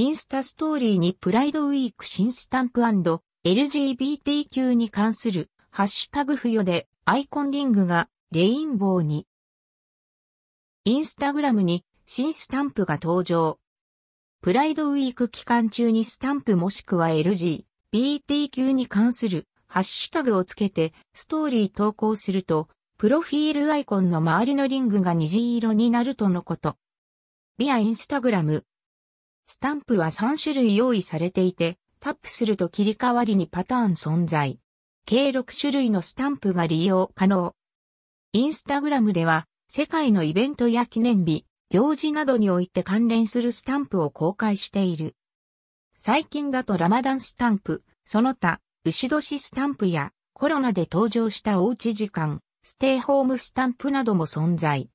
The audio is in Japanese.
インスタストーリーにプライドウィーク新スタンプ &LGBTQ に関するハッシュタグ付与でアイコンリングがレインボーに。インスタグラムに新スタンプが登場。プライドウィーク期間中にスタンプもしくは LGBTQ に関するハッシュタグをつけてストーリー投稿すると、プロフィールアイコンの周りのリングが虹色になるとのこと。ビアインスタグラム。スタンプは3種類用意されていて、タップすると切り替わりにパターン存在。計6種類のスタンプが利用可能。インスタグラムでは、世界のイベントや記念日、行事などにおいて関連するスタンプを公開している。最近だとラマダンスタンプ、その他、牛年スタンプやコロナで登場したおうち時間、ステイホームスタンプなども存在。